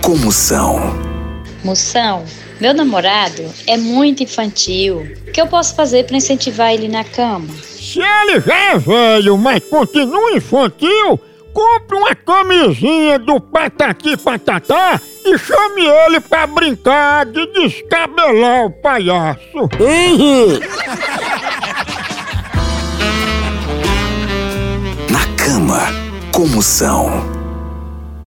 com Moção. Moção, meu namorado é muito infantil. O que eu posso fazer para incentivar ele na cama? Se ele já é velho, mas continua infantil, compre uma camisinha do Patati Patatá e chame ele para brincar de descabelar o palhaço. Uhum. Na cama comoção.